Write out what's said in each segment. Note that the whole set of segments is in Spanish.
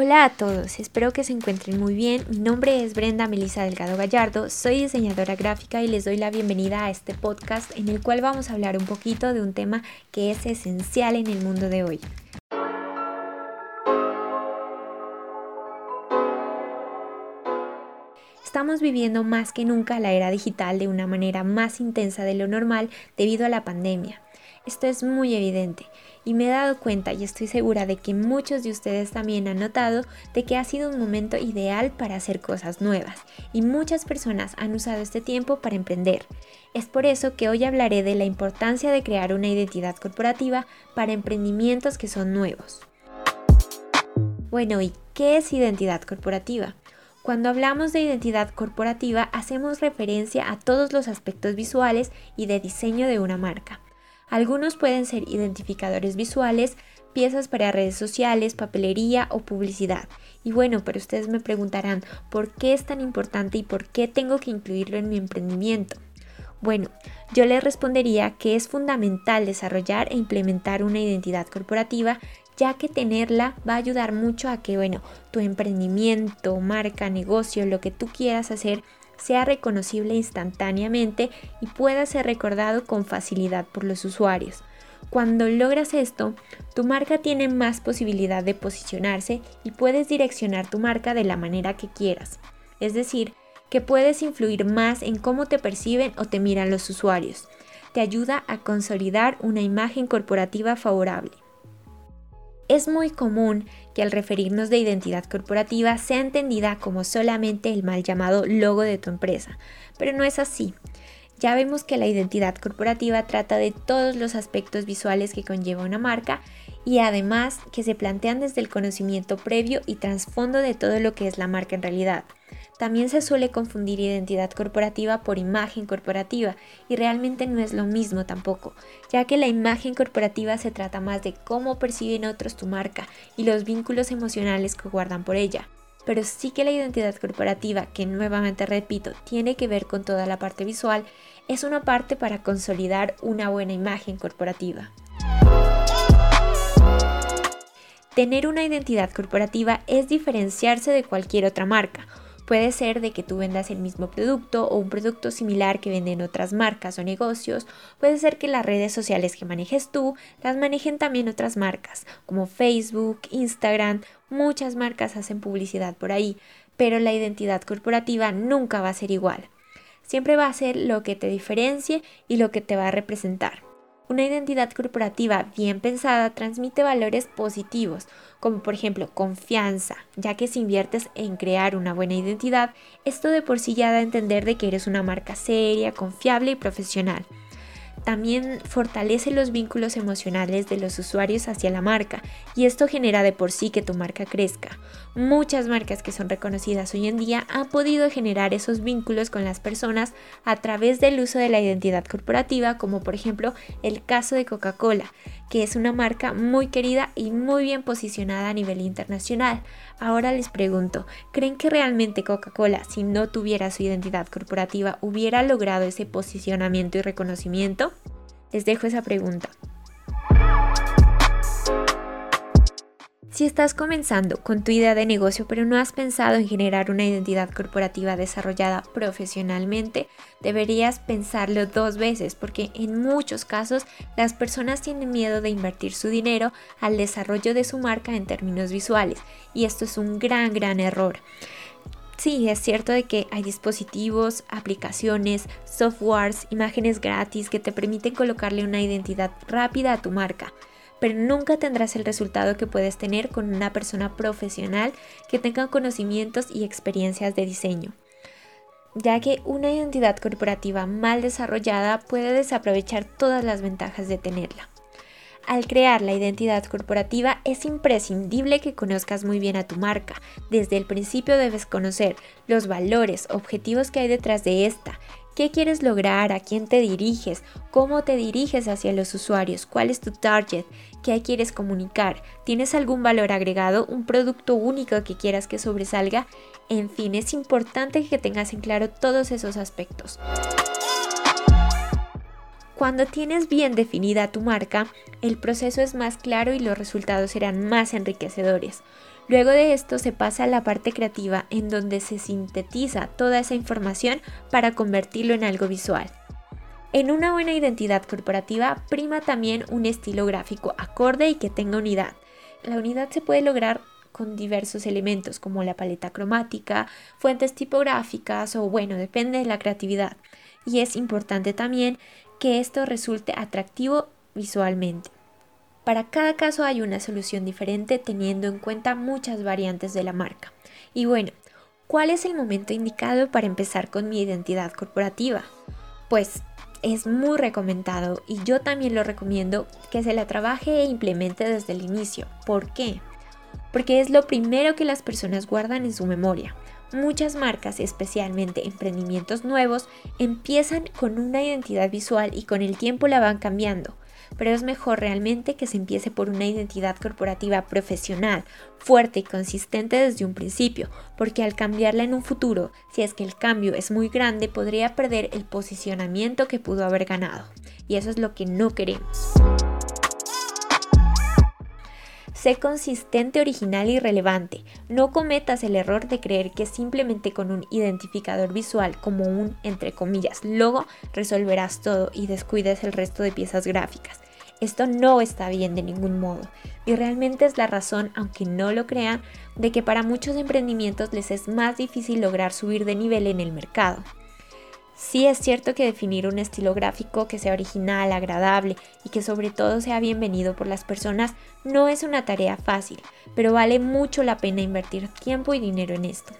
Hola a todos, espero que se encuentren muy bien. Mi nombre es Brenda Melisa Delgado Gallardo, soy diseñadora gráfica y les doy la bienvenida a este podcast en el cual vamos a hablar un poquito de un tema que es esencial en el mundo de hoy. Estamos viviendo más que nunca la era digital de una manera más intensa de lo normal debido a la pandemia. Esto es muy evidente y me he dado cuenta y estoy segura de que muchos de ustedes también han notado de que ha sido un momento ideal para hacer cosas nuevas y muchas personas han usado este tiempo para emprender. Es por eso que hoy hablaré de la importancia de crear una identidad corporativa para emprendimientos que son nuevos. Bueno, ¿y qué es identidad corporativa? Cuando hablamos de identidad corporativa hacemos referencia a todos los aspectos visuales y de diseño de una marca. Algunos pueden ser identificadores visuales, piezas para redes sociales, papelería o publicidad. Y bueno, pero ustedes me preguntarán, ¿por qué es tan importante y por qué tengo que incluirlo en mi emprendimiento? Bueno, yo les respondería que es fundamental desarrollar e implementar una identidad corporativa, ya que tenerla va a ayudar mucho a que, bueno, tu emprendimiento, marca, negocio, lo que tú quieras hacer, sea reconocible instantáneamente y pueda ser recordado con facilidad por los usuarios. Cuando logras esto, tu marca tiene más posibilidad de posicionarse y puedes direccionar tu marca de la manera que quieras. Es decir, que puedes influir más en cómo te perciben o te miran los usuarios. Te ayuda a consolidar una imagen corporativa favorable. Es muy común que al referirnos de identidad corporativa sea entendida como solamente el mal llamado logo de tu empresa, pero no es así. Ya vemos que la identidad corporativa trata de todos los aspectos visuales que conlleva una marca y además que se plantean desde el conocimiento previo y trasfondo de todo lo que es la marca en realidad. También se suele confundir identidad corporativa por imagen corporativa y realmente no es lo mismo tampoco, ya que la imagen corporativa se trata más de cómo perciben otros tu marca y los vínculos emocionales que guardan por ella. Pero sí que la identidad corporativa, que nuevamente repito, tiene que ver con toda la parte visual, es una parte para consolidar una buena imagen corporativa. Tener una identidad corporativa es diferenciarse de cualquier otra marca Puede ser de que tú vendas el mismo producto o un producto similar que venden otras marcas o negocios. Puede ser que las redes sociales que manejes tú las manejen también otras marcas, como Facebook, Instagram. Muchas marcas hacen publicidad por ahí, pero la identidad corporativa nunca va a ser igual. Siempre va a ser lo que te diferencie y lo que te va a representar. Una identidad corporativa bien pensada transmite valores positivos, como por ejemplo confianza, ya que si inviertes en crear una buena identidad, esto de por sí ya da a entender de que eres una marca seria, confiable y profesional. También fortalece los vínculos emocionales de los usuarios hacia la marca y esto genera de por sí que tu marca crezca. Muchas marcas que son reconocidas hoy en día han podido generar esos vínculos con las personas a través del uso de la identidad corporativa, como por ejemplo el caso de Coca-Cola, que es una marca muy querida y muy bien posicionada a nivel internacional. Ahora les pregunto, ¿creen que realmente Coca-Cola, si no tuviera su identidad corporativa, hubiera logrado ese posicionamiento y reconocimiento? Les dejo esa pregunta. Si estás comenzando con tu idea de negocio pero no has pensado en generar una identidad corporativa desarrollada profesionalmente, deberías pensarlo dos veces porque en muchos casos las personas tienen miedo de invertir su dinero al desarrollo de su marca en términos visuales y esto es un gran gran error. Sí, es cierto de que hay dispositivos, aplicaciones, softwares, imágenes gratis que te permiten colocarle una identidad rápida a tu marca, pero nunca tendrás el resultado que puedes tener con una persona profesional que tenga conocimientos y experiencias de diseño ya que una identidad corporativa mal desarrollada puede desaprovechar todas las ventajas de tenerla. Al crear la identidad corporativa es imprescindible que conozcas muy bien a tu marca. Desde el principio debes conocer los valores, objetivos que hay detrás de esta, ¿Qué quieres lograr? ¿A quién te diriges? ¿Cómo te diriges hacia los usuarios? ¿Cuál es tu target? ¿Qué quieres comunicar? ¿Tienes algún valor agregado? ¿Un producto único que quieras que sobresalga? En fin, es importante que tengas en claro todos esos aspectos. Cuando tienes bien definida tu marca, el proceso es más claro y los resultados serán más enriquecedores. Luego de esto se pasa a la parte creativa en donde se sintetiza toda esa información para convertirlo en algo visual. En una buena identidad corporativa prima también un estilo gráfico acorde y que tenga unidad. La unidad se puede lograr con diversos elementos como la paleta cromática, fuentes tipográficas o bueno, depende de la creatividad. Y es importante también que esto resulte atractivo visualmente. Para cada caso hay una solución diferente teniendo en cuenta muchas variantes de la marca. Y bueno, ¿cuál es el momento indicado para empezar con mi identidad corporativa? Pues es muy recomendado y yo también lo recomiendo que se la trabaje e implemente desde el inicio. ¿Por qué? Porque es lo primero que las personas guardan en su memoria. Muchas marcas, especialmente emprendimientos nuevos, empiezan con una identidad visual y con el tiempo la van cambiando pero es mejor realmente que se empiece por una identidad corporativa profesional, fuerte y consistente desde un principio, porque al cambiarla en un futuro, si es que el cambio es muy grande, podría perder el posicionamiento que pudo haber ganado. Y eso es lo que no queremos. Sé consistente, original y relevante. No cometas el error de creer que simplemente con un identificador visual como un, entre comillas, logo resolverás todo y descuides el resto de piezas gráficas. Esto no está bien de ningún modo y realmente es la razón, aunque no lo crean, de que para muchos emprendimientos les es más difícil lograr subir de nivel en el mercado. Sí es cierto que definir un estilo gráfico que sea original, agradable y que sobre todo sea bienvenido por las personas no es una tarea fácil, pero vale mucho la pena invertir tiempo y dinero en esto.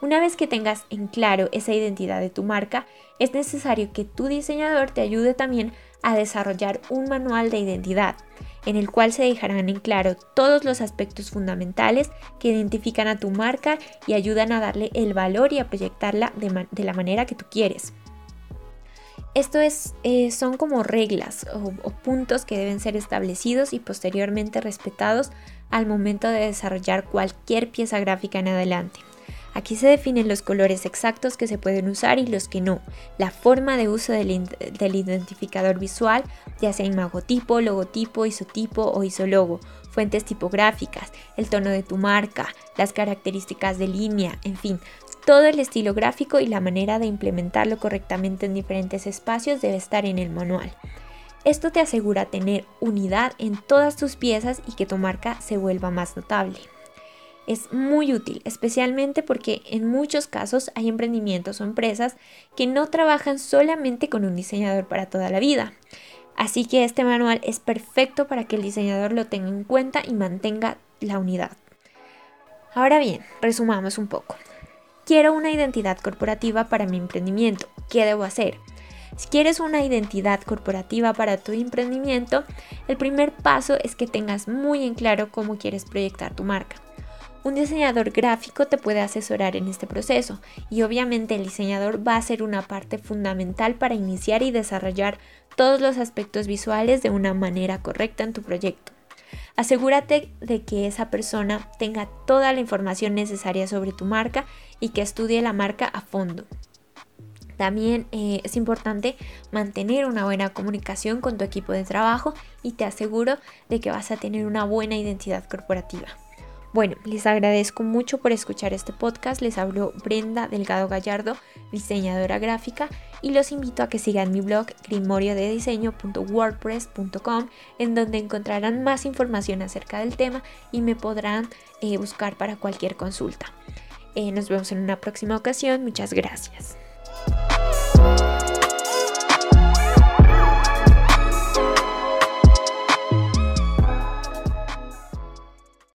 Una vez que tengas en claro esa identidad de tu marca, es necesario que tu diseñador te ayude también a desarrollar un manual de identidad, en el cual se dejarán en claro todos los aspectos fundamentales que identifican a tu marca y ayudan a darle el valor y a proyectarla de, la manera que tú quieres. Esto es, eh, son como reglas o, o puntos que deben ser establecidos y posteriormente respetados al momento de desarrollar cualquier pieza gráfica en adelante. Aquí se definen los colores exactos que se pueden usar y los que no, la forma de uso del, identificador visual, ya sea imagotipo, logotipo, isotipo o isologo, fuentes tipográficas, el tono de tu marca, las características de línea, en fin, todo el estilo gráfico y la manera de implementarlo correctamente en diferentes espacios debe estar en el manual. Esto te asegura tener unidad en todas tus piezas y que tu marca se vuelva más notable es muy útil, especialmente porque en muchos casos hay emprendimientos o empresas que no trabajan solamente con un diseñador para toda la vida. Así que este manual es perfecto para que el diseñador lo tenga en cuenta y mantenga la unidad. Ahora bien, resumamos un poco. Quiero una identidad corporativa para mi emprendimiento. ¿Qué debo hacer? Si quieres una identidad corporativa para tu emprendimiento, el primer paso es que tengas muy en claro cómo quieres proyectar tu marca. Un diseñador gráfico te puede asesorar en este proceso y obviamente el diseñador va a ser una parte fundamental para iniciar y desarrollar todos los aspectos visuales de una manera correcta en tu proyecto. Asegúrate de que esa persona tenga toda la información necesaria sobre tu marca y que estudie la marca a fondo. También eh, es importante mantener una buena comunicación con tu equipo de trabajo y te aseguro de que vas a tener una buena identidad corporativa. Bueno, les agradezco mucho por escuchar este podcast. Les habló Brenda Delgado Gallardo, diseñadora gráfica, y los invito a que sigan mi blog grimoriodediseño.wordpress.com, en donde encontrarán más información acerca del tema y me podrán eh, buscar para cualquier consulta. Eh, nos vemos en una próxima ocasión. Muchas gracias.